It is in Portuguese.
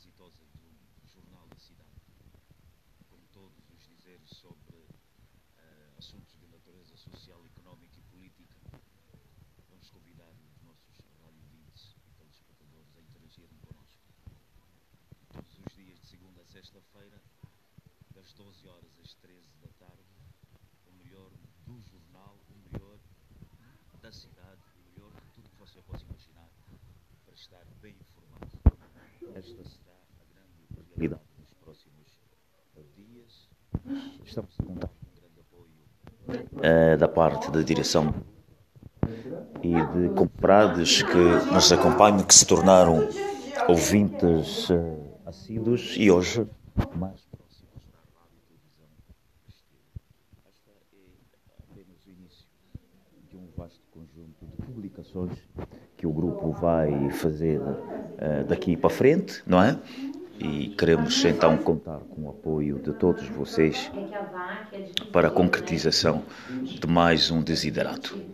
exitosa do jornal da cidade, com todos os dizeres sobre uh, assuntos de natureza social, económica e política. Vamos convidar os nossos radiovintes e telespectadores a interagirem connosco. Todos os dias, de segunda a sexta-feira, das 12 horas às 13 da tarde, o melhor do jornal, o melhor da cidade, o melhor de tudo que você possa imaginar, para estar bem informado. Realidade nos próximos dias. Estamos a contar com um grande apoio uh, da parte da direção e de comprados que nos acompanham, que se tornaram ouvintes uh, assíduos e hoje mais próximos da rádio televisão Esta é apenas o início de um vasto conjunto de publicações que o grupo vai fazer uh, daqui para frente, não é? E queremos então contar com o apoio de todos vocês para a concretização de mais um desiderato.